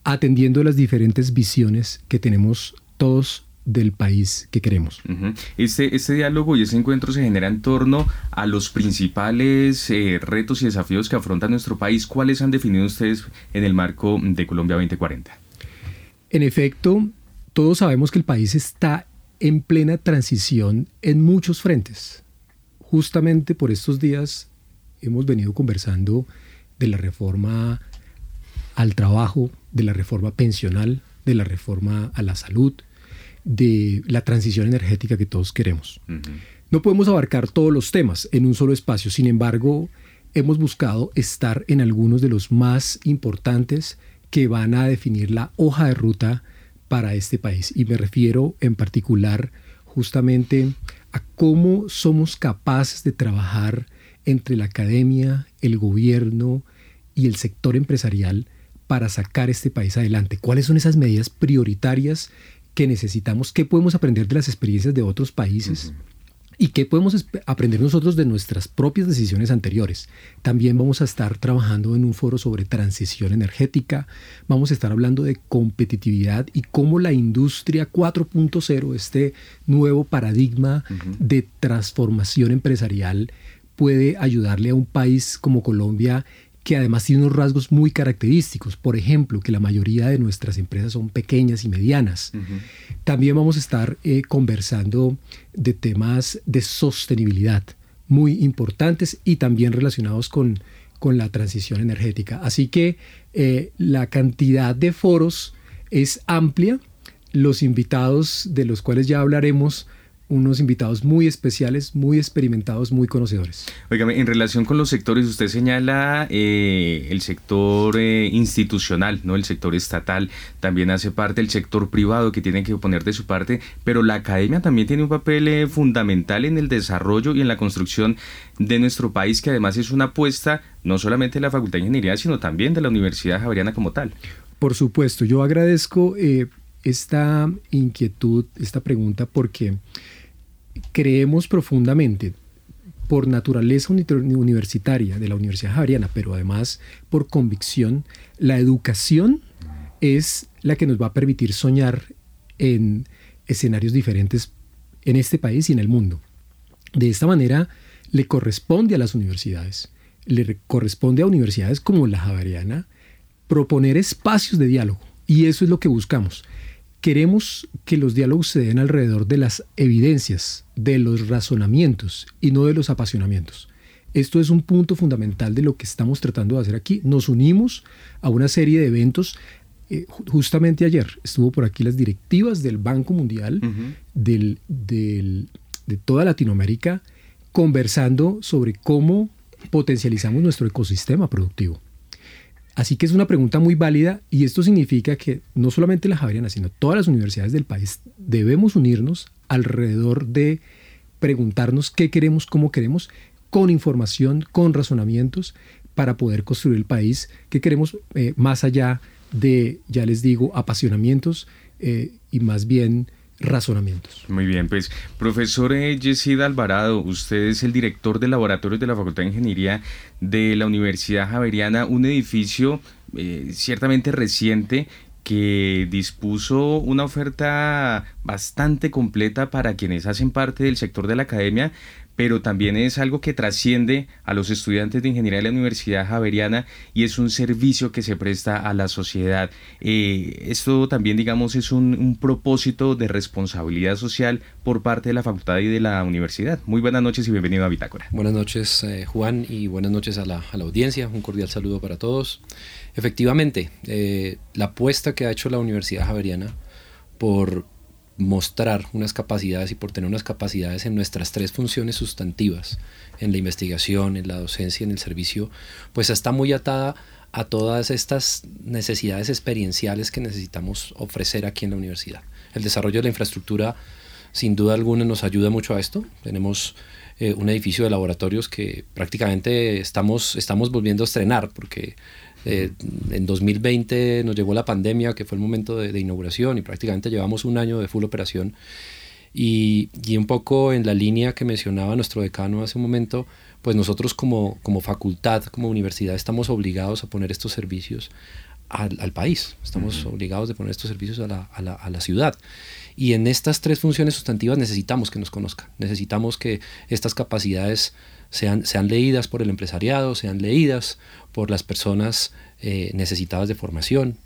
atendiendo las diferentes visiones que tenemos todos del país que queremos. este, este, diálogo y ese encuentro se genera en torno a los principales eh, retos y desafíos que afronta nuestro país. ¿Cuáles han definido ustedes en el marco de Colombia 2040? En efecto, todos sabemos que el país está en plena transición en muchos frentes. Justamente por estos días hemos venido conversando de la reforma al trabajo, de la reforma pensional, de la reforma a la salud, de la transición energética que todos queremos. No podemos abarcar todos los temas en un solo espacio, sin embargo, hemos buscado estar en algunos de los más importantes que van a definir la hoja de ruta para este país. Y me refiero en particular justamente a cómo somos capaces de trabajar entre la academia, el gobierno y el sector empresarial para sacar este país adelante. ¿Cuáles son esas medidas prioritarias que necesitamos, qué podemos aprender de las experiencias de otros países. ¿Y qué podemos aprender nosotros de nuestras propias decisiones anteriores? También vamos a estar trabajando en un foro sobre transición energética, vamos a estar hablando de competitividad y cómo la industria 4.0, este nuevo paradigma de transformación empresarial, puede ayudarle a un país como Colombia que además tiene unos rasgos muy característicos. Por ejemplo, que la mayoría de nuestras empresas son pequeñas y medianas. También vamos a estar eh, conversando de temas de sostenibilidad muy importantes y también relacionados con, con la transición energética. Así que eh, la cantidad de foros es amplia. Los invitados de los cuales ya hablaremos unos invitados muy especiales, muy experimentados, muy conocedores. Oígame, en relación con los sectores, usted señala eh, el sector eh, institucional, ¿no? El sector estatal, también hace parte el sector privado que tiene que poner de su parte, pero la academia también tiene un papel eh, fundamental en el desarrollo y en la construcción de nuestro país, que además es una apuesta no solamente de la Facultad de Ingeniería, sino también de la Universidad Javeriana como tal. Por supuesto, yo agradezco esta inquietud, esta pregunta, porque creemos profundamente por naturaleza universitaria de la Universidad Javeriana, pero además por convicción, la educación es la que nos va a permitir soñar en escenarios diferentes en este país y en el mundo. De esta manera, le corresponde a las universidades, le corresponde a universidades como la Javeriana, proponer espacios de diálogo. Y eso es lo que buscamos. Queremos que los diálogos se den alrededor de las evidencias, de los razonamientos y no de los apasionamientos. Esto es un punto fundamental de lo que estamos tratando de hacer aquí. Nos unimos a una serie de eventos eh, justamente ayer estuvo por aquí las directivas del Banco Mundial, del, de toda Latinoamérica, conversando sobre cómo potencializamos nuestro ecosistema productivo. Así que es una pregunta muy válida y esto significa que no solamente la Javeriana, sino todas las universidades del país debemos unirnos alrededor de preguntarnos qué queremos, cómo queremos, con información, con razonamientos, para poder construir el país. Que queremos eh, más allá de, ya les digo, apasionamientos eh, y más bien razonamientos. Muy bien, pues profesor eh, Yesid Alvarado, usted es el director de laboratorios de la Facultad de Ingeniería de la Universidad Javeriana, un edificio ciertamente reciente que dispuso una oferta bastante completa para quienes hacen parte del sector de la academia, pero también es algo que trasciende a los estudiantes de ingeniería de la Universidad Javeriana y es un servicio que se presta a la sociedad. Eh, esto también, digamos, es un, propósito de responsabilidad social por parte de la facultad y de la universidad. Muy buenas noches y bienvenido a Bitácora. Buenas noches, eh, Juan, y buenas noches a la, audiencia. Un cordial saludo para todos. Efectivamente, eh, la apuesta que ha hecho la Universidad Javeriana por mostrar unas capacidades y por tener unas capacidades en nuestras tres funciones sustantivas, en la investigación, en la docencia, en el servicio, pues está muy atada a todas estas necesidades experienciales que necesitamos ofrecer aquí en la universidad. El desarrollo de la infraestructura, sin duda alguna, nos ayuda mucho a esto. Tenemos eh, un edificio de laboratorios que prácticamente estamos, estamos volviendo a estrenar, porque eh, en 2020 nos llegó la pandemia, que fue el momento de, inauguración, y prácticamente llevamos un año de full operación. Y, y, un poco en la línea que mencionaba nuestro decano hace un momento, pues nosotros como, como facultad, como universidad, estamos obligados a poner estos servicios al, al país, estamos obligados a poner estos servicios a la, a, la, a la ciudad. Y en estas tres funciones sustantivas necesitamos que nos conozcan, necesitamos que estas capacidades sean, sean leídas por el empresariado, sean leídas por las personas eh, necesitadas de formación,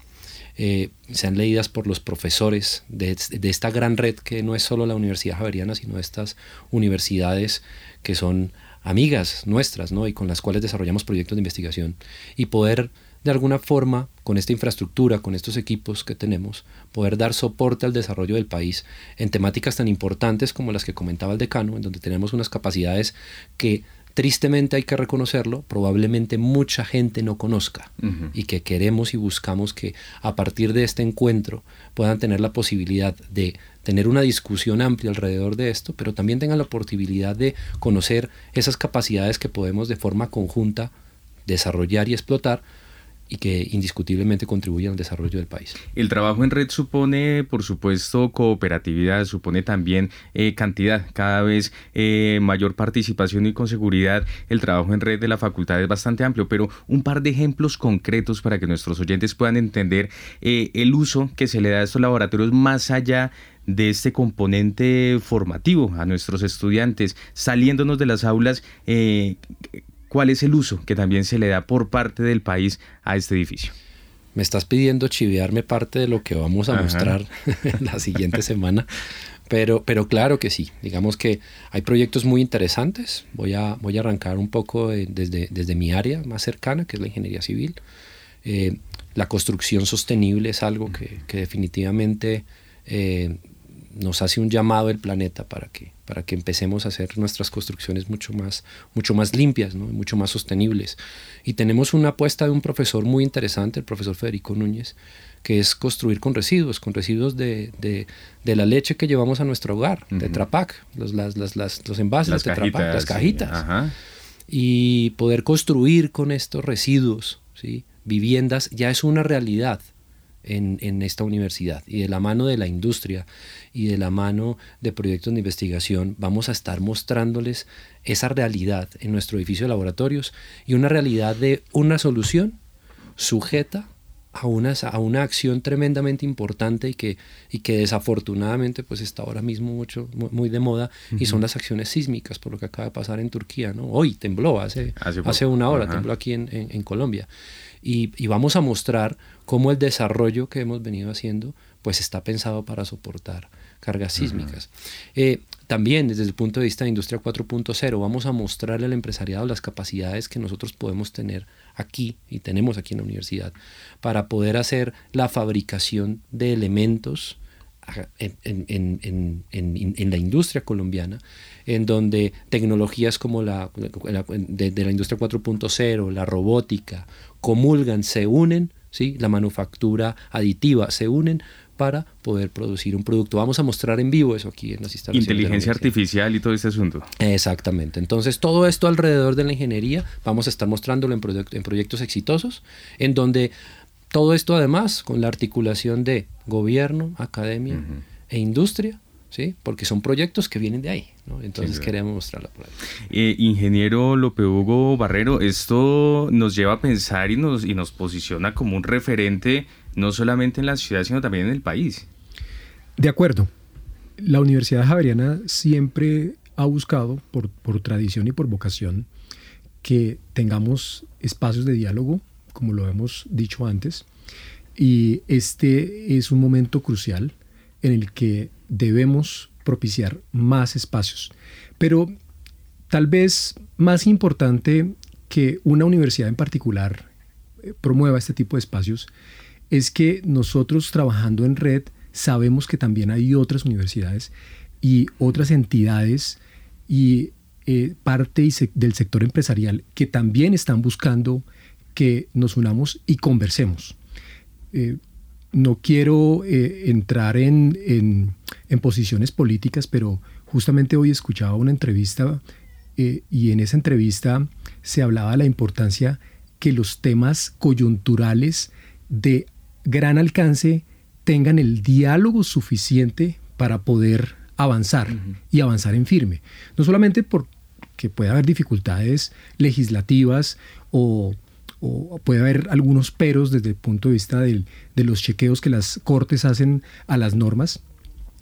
eh, sean leídas por los profesores de, esta gran red que no es solo la Universidad Javeriana, sino estas universidades que son amigas nuestras ¿no? y con las cuales desarrollamos proyectos de investigación y poder de alguna forma, con esta infraestructura, con estos equipos que tenemos, poder dar soporte al desarrollo del país en temáticas tan importantes como las que comentaba el decano, en donde tenemos unas capacidades que tristemente hay que reconocerlo, probablemente mucha gente no conozca y que queremos y buscamos que a partir de este encuentro puedan tener la posibilidad de tener una discusión amplia alrededor de esto, pero también tengan la posibilidad de conocer esas capacidades que podemos de forma conjunta desarrollar y explotar y que indiscutiblemente contribuyen al desarrollo del país. El trabajo en red supone, por supuesto, cooperatividad, supone también eh, cantidad, cada vez eh, mayor participación y con seguridad el trabajo en red de la facultad es bastante amplio, pero un par de ejemplos concretos para que nuestros oyentes puedan entender eh, el uso que se le da a estos laboratorios más allá de este componente formativo a nuestros estudiantes, saliéndonos de las aulas, cuál es el uso que también se le da por parte del país a este edificio. Me estás pidiendo chivearme parte de lo que vamos a mostrar la siguiente semana, pero, pero claro que sí. Digamos que hay proyectos muy interesantes. Voy a, voy a arrancar un poco desde, desde mi área más cercana, que es la ingeniería civil. Eh, la construcción sostenible es algo que, que definitivamente eh, nos hace un llamado el planeta para que para que empecemos a hacer nuestras construcciones mucho más, mucho más limpias, ¿no? mucho más sostenibles. Y tenemos una apuesta de un profesor muy interesante, el profesor Federico Núñez, que es construir con residuos, con residuos de, de, de la leche que llevamos a nuestro hogar, de Trapac, los, las, las, los envases de Trapac, las cajitas. Y poder construir con estos residuos, ¿sí? viviendas, ya es una realidad en, esta universidad y de la mano de la industria y de la mano de proyectos de investigación vamos a estar mostrándoles esa realidad en nuestro edificio de laboratorios y una realidad de una solución sujeta a una, a una acción tremendamente importante y que, y que desafortunadamente pues está ahora mismo mucho, muy, de moda y son las acciones sísmicas por lo que acaba de pasar en Turquía. ¿no? Hoy tembló, hace, hace, una hora tembló aquí en, en Colombia. Y, vamos a mostrar cómo el desarrollo que hemos venido haciendo pues está pensado para soportar cargas sísmicas. Eh, también desde el punto de vista de Industria 4.0 vamos a mostrarle al empresariado las capacidades que nosotros podemos tener aquí y tenemos aquí en la universidad para poder hacer la fabricación de elementos en, la industria colombiana, en donde tecnologías como la, de, la industria 4.0, la robótica, comulgan, se unen, ¿sí? la manufactura aditiva se unen para poder producir un producto. Vamos a mostrar en vivo eso aquí en las instalaciones. Inteligencia artificial y todo este asunto. Exactamente. Entonces, todo esto alrededor de la ingeniería vamos a estar mostrándolo en, en proyectos exitosos, en donde todo esto además con la articulación de gobierno, academia e industria, ¿sí? porque son proyectos que vienen de ahí. Entonces queremos mostrarla por ahí. Eh, ingeniero Lope Hugo Barrero, esto nos lleva a pensar y nos, y nos posiciona como un referente no solamente en la ciudad, sino también en el país. De acuerdo. La Universidad Javeriana siempre ha buscado, por, por tradición y por vocación, que tengamos espacios de diálogo como lo hemos dicho antes, y este es un momento crucial en el que debemos propiciar más espacios. Pero tal vez más importante que una universidad en particular eh, promueva este tipo de espacios es que nosotros trabajando en red sabemos que también hay otras universidades y otras entidades y eh, parte del sector empresarial que también están buscando que nos unamos y conversemos. Eh, no quiero eh, entrar en, en, posiciones políticas, pero justamente hoy escuchaba una entrevista eh, y en esa entrevista se hablaba de la importancia que los temas coyunturales de gran alcance tengan el diálogo suficiente para poder avanzar y avanzar en firme. No solamente porque puede haber dificultades legislativas o o puede haber algunos peros desde el punto de vista de los chequeos que las cortes hacen a las normas,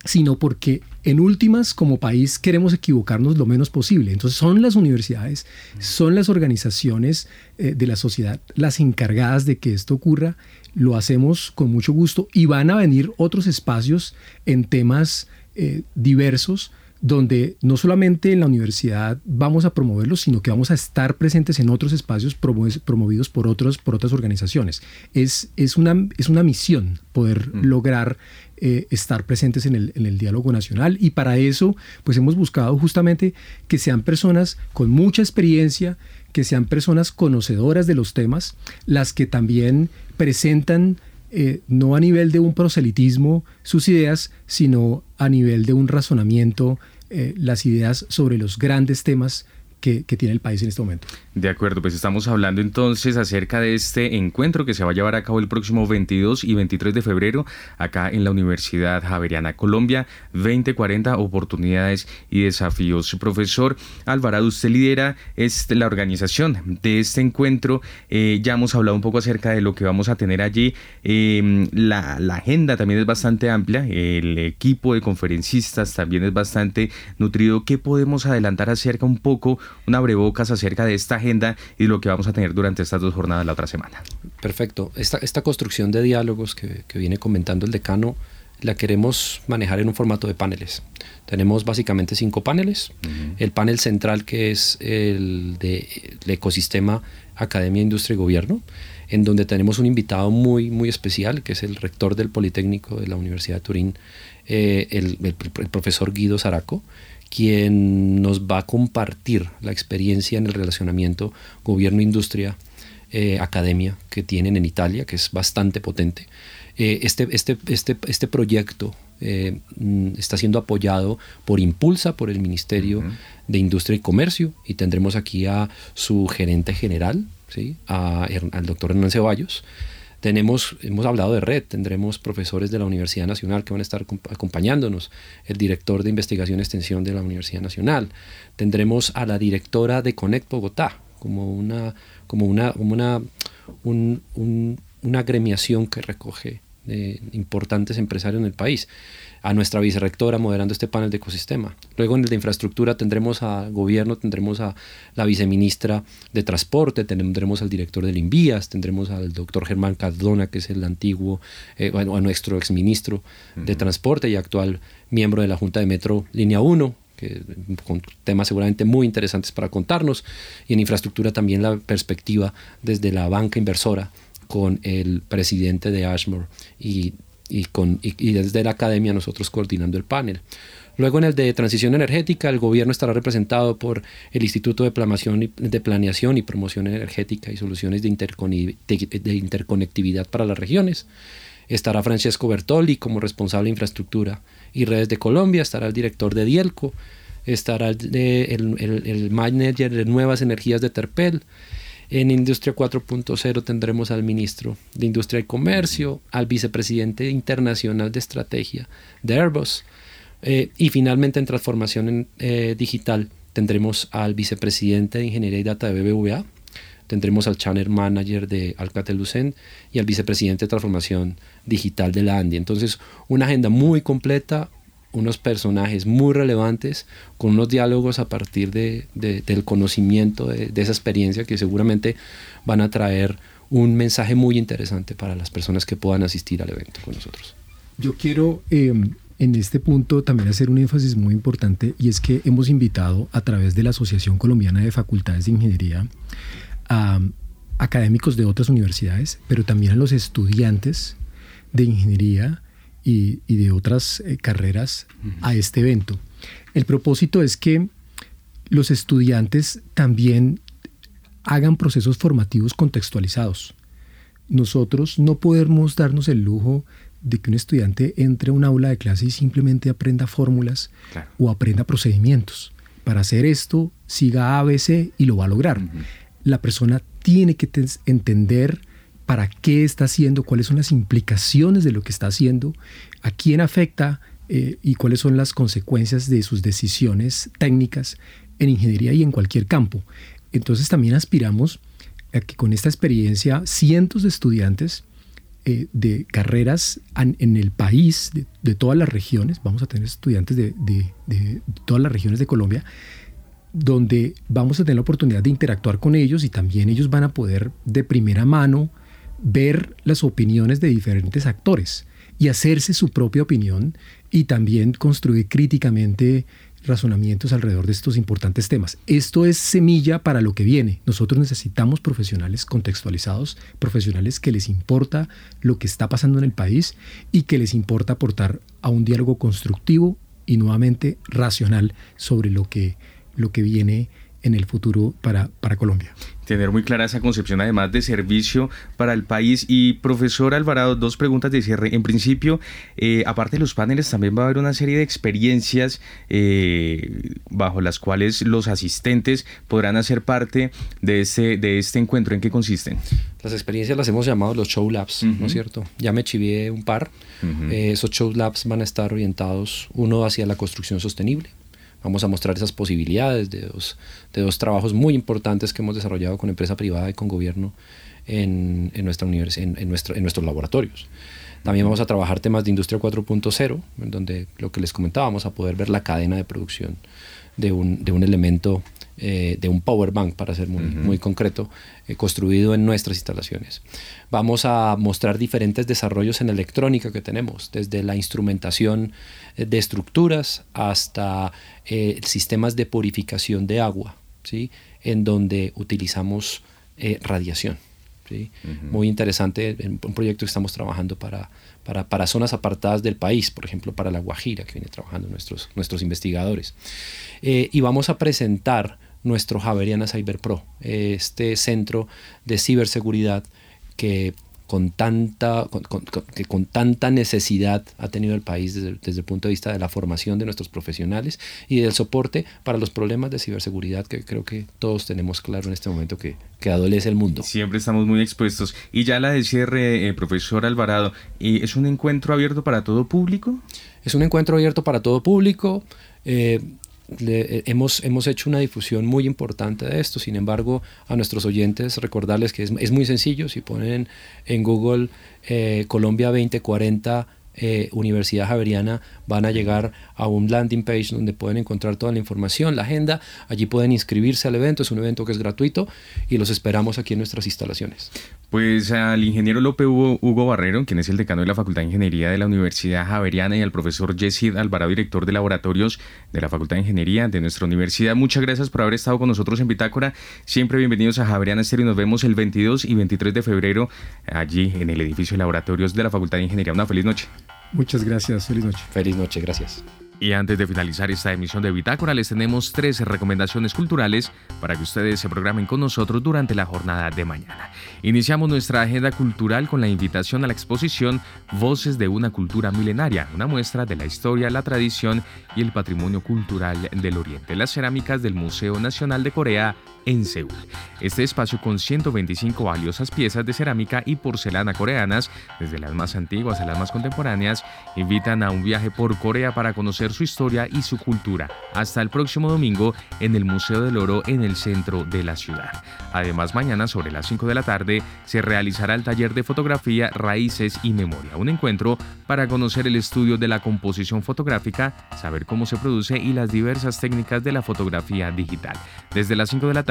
sino porque en últimas como país queremos equivocarnos lo menos posible. Entonces son las universidades, son las organizaciones eh, de la sociedad las encargadas de que esto ocurra. Lo hacemos con mucho gusto y van a venir otros espacios en temas eh, diversos donde no solamente en la universidad vamos a promoverlo, sino que vamos a estar presentes en otros espacios promovidos por, otros, por otras organizaciones. Es, es, una, es una misión poder mm. lograr eh, estar presentes en el, en el, diálogo nacional y para eso pues hemos buscado justamente que sean personas con mucha experiencia, que sean personas conocedoras de los temas, las que también presentan eh, no a nivel de un proselitismo sus ideas, sino a nivel de un razonamiento eh, las ideas sobre los grandes temas que, tiene el país en este momento. De acuerdo, pues estamos hablando entonces acerca de este encuentro que se va a llevar a cabo el próximo 22 y 23 de febrero acá en la Universidad Javeriana Colombia, 2040 oportunidades y desafíos. Profesor Alvarado, usted lidera este, la organización de este encuentro. Eh, ya hemos hablado un poco acerca de lo que vamos a tener allí. Em, la, la agenda también es bastante amplia, el equipo de conferencistas también es bastante nutrido. ¿Qué podemos adelantar acerca un poco un abrebocas acerca de esta agenda y lo que vamos a tener durante estas dos jornadas la otra semana. Perfecto. Esta, esta construcción de diálogos que, que viene comentando el decano la queremos manejar en un formato de paneles. Tenemos básicamente cinco paneles. El panel central que es el de el ecosistema Academia, Industria y Gobierno, en donde tenemos un invitado muy, muy especial, que es el rector del Politécnico de la Universidad de Turín, eh, el, el, profesor Guido Zaraco, quien nos va a compartir la experiencia en el relacionamiento gobierno-industria, eh, academia que tienen en Italia, que es bastante potente. Eh, este, este, este, este proyecto eh, mm, está siendo apoyado por Impulsa, por el Ministerio de Industria y Comercio, y tendremos aquí a su gerente general, ¿sí? al doctor Hernán Ceballos, tenemos, hemos hablado de red, tendremos profesores de la Universidad Nacional que van a estar acompañándonos, el director de investigación y extensión de la Universidad Nacional, tendremos a la directora de Connect Bogotá como una, como una, una, una agremiación que recoge importantes empresarios en el país. A nuestra vicerrectora moderando este panel de ecosistema. Luego en el de infraestructura tendremos a gobierno, tendremos a la viceministra de transporte, tendremos al director del Invías, tendremos al doctor Germán Cardona, que es el antiguo, eh, bueno, a nuestro exministro de transporte y actual miembro de la Junta de Metro Línea 1, que, con temas seguramente muy interesantes para contarnos, y en infraestructura también la perspectiva desde la banca inversora con el presidente de Ashmore y y, con, y, desde la academia nosotros coordinando el panel. Luego en el de transición energética, el gobierno estará representado por el Instituto de de Planeación y Promoción Energética y Soluciones de, Interconectividad para las Regiones. Estará Francesco Bertoli como responsable de infraestructura y redes de Colombia. Estará el director de Dielco. Estará el, el, el manager de nuevas energías de Terpel en Industria 4.0 tendremos al ministro de Industria y Comercio, al vicepresidente internacional de estrategia de Airbus eh, y finalmente en transformación eh, digital tendremos al vicepresidente de Ingeniería y Data de BBVA, tendremos al channel manager de Alcatel-Lucent y al vicepresidente de transformación digital de la ANDI. Entonces, una agenda muy completa, unos personajes muy relevantes con unos diálogos a partir de, del conocimiento de, esa experiencia que seguramente van a traer un mensaje muy interesante para las personas que puedan asistir al evento con nosotros. Yo quiero em, en este punto también hacer un énfasis muy importante y es que hemos invitado a través de la Asociación Colombiana de Facultades de Ingeniería a académicos de otras universidades, pero también a los estudiantes de ingeniería y, de otras eh, carreras a este evento. El propósito es que los estudiantes también hagan procesos formativos contextualizados. Nosotros no podemos darnos el lujo de que un estudiante entre a un aula de clase y simplemente aprenda fórmulas o aprenda procedimientos. Para hacer esto, siga ABC y lo va a lograr. La persona tiene que entender para qué está haciendo, cuáles son las implicaciones de lo que está haciendo, a quién afecta eh, y cuáles son las consecuencias de sus decisiones técnicas en ingeniería y en cualquier campo. Entonces también aspiramos a que con esta experiencia cientos de estudiantes eh, de carreras en, el país, de, todas las regiones, vamos a tener estudiantes de, de todas las regiones de Colombia, donde vamos a tener la oportunidad de interactuar con ellos y también ellos van a poder de primera mano ver las opiniones de diferentes actores y hacerse su propia opinión y también construir críticamente razonamientos alrededor de estos importantes temas. Esto es semilla para lo que viene. Nosotros necesitamos profesionales contextualizados, profesionales que les importa lo que está pasando en el país y que les importa aportar a un diálogo constructivo y nuevamente racional sobre lo que, lo que viene en el futuro para, para Colombia tener muy clara esa concepción además de servicio para el país. Y profesor Alvarado, dos preguntas de cierre. En principio, eh, aparte de los paneles, también va a haber una serie de experiencias eh, bajo las cuales los asistentes podrán hacer parte de este, de este encuentro. ¿En qué consisten? Las experiencias las hemos llamado los show labs, ¿no es cierto? Ya me chivié un par. Eh, esos show labs van a estar orientados uno hacia la construcción sostenible Vamos a mostrar esas posibilidades de dos, de dos trabajos muy importantes que hemos desarrollado con empresa privada y con gobierno en, en nuestra en, nuestro, en nuestros laboratorios. También vamos a trabajar temas de industria 4.0, en donde lo que les comentaba, vamos a poder ver la cadena de producción de un, de un elemento eh, de un power bank, para ser muy, muy concreto, eh, construido en nuestras instalaciones. Vamos a mostrar diferentes desarrollos en electrónica que tenemos, desde la instrumentación eh, de estructuras hasta sistemas de purificación de agua, ¿sí? en donde utilizamos radiación. ¿sí? Muy interesante, un proyecto que estamos trabajando para, para, para, zonas apartadas del país, por ejemplo, para la Guajira, que viene trabajando nuestros, nuestros investigadores. y vamos a presentar nuestro Javeriana Cyber Pro, este centro de ciberseguridad que con tanta, que con tanta necesidad ha tenido el país desde, el punto de vista de la formación de nuestros profesionales y del soporte para los problemas de ciberseguridad que creo que todos tenemos claro en este momento que, que adolece el mundo. Siempre estamos muy expuestos. Y ya la de cierre, eh, profesor Alvarado, ¿es un encuentro abierto para todo público? Es un encuentro abierto para todo público. Eh, eh, hemos, hemos hecho una difusión muy importante de esto. Sin embargo, a nuestros oyentes recordarles que es, muy sencillo. Si ponen en Google eh, Colombia 2040 eh, Universidad Javeriana van a llegar a un landing page donde pueden encontrar toda la información, la agenda. Allí pueden inscribirse al evento. Es un evento que es gratuito y los esperamos aquí en nuestras instalaciones. Pues al ingeniero López Hugo, Barrero, quien es el decano de la Facultad de Ingeniería de la Universidad Javeriana, y al profesor Jesse Alvarado, director de laboratorios de la Facultad de Ingeniería de nuestra universidad. Muchas gracias por haber estado con nosotros en Bitácora. Siempre bienvenidos a Javeriana Estéreo. Nos vemos el 22 y 23 de febrero allí en el edificio de laboratorios de la Facultad de Ingeniería. Una feliz noche. Muchas gracias. Feliz noche. Feliz noche. Gracias. Y antes de finalizar esta emisión de Bitácora, les tenemos tres recomendaciones culturales para que ustedes se programen con nosotros durante la jornada de mañana. Iniciamos nuestra agenda cultural con la invitación a la exposición Voces de una cultura milenaria, una muestra de la historia, la tradición y el patrimonio cultural del Oriente, las cerámicas del Museo Nacional de Corea en Seúl. Este espacio con 125 valiosas piezas de cerámica y porcelana coreanas, desde las más antiguas a las más contemporáneas, invitan a un viaje por Corea para conocer su historia y su cultura. Hasta el próximo domingo en el Museo del Oro en el centro de la ciudad. Además, mañana sobre las 5 de la tarde se realizará el taller de fotografía Raíces y Memoria, un encuentro para conocer el estudio de la composición fotográfica, saber cómo se produce y las diversas técnicas de la fotografía digital. Desde las 5 de la tarde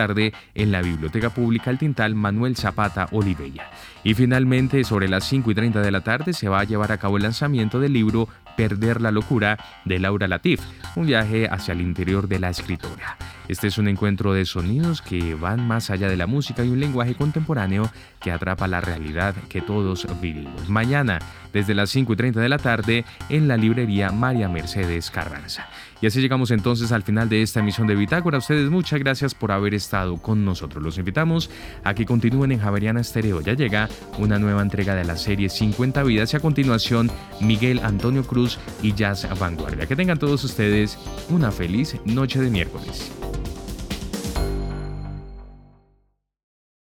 en la Biblioteca Pública El Tintal Manuel Zapata Olivella. Y finalmente, sobre las 5 y 30 de la tarde, se va a llevar a cabo el lanzamiento del libro Perder la locura de Laura Latif, un viaje hacia el interior de la escritora. Este es un encuentro de sonidos que van más allá de la música y un lenguaje contemporáneo que atrapa la realidad que todos vivimos. Mañana, desde las 5 y 30 de la tarde, en la librería María Mercedes Carranza. Y así llegamos entonces al final de esta emisión de Bitácora. Ustedes muchas gracias por haber estado con nosotros. Los invitamos a que continúen en Javeriana Estéreo. Ya llega una nueva entrega de la serie 50 vidas y a continuación Miguel Antonio Cruz y Jazz Vanguardia. Que tengan todos ustedes una feliz noche de miércoles.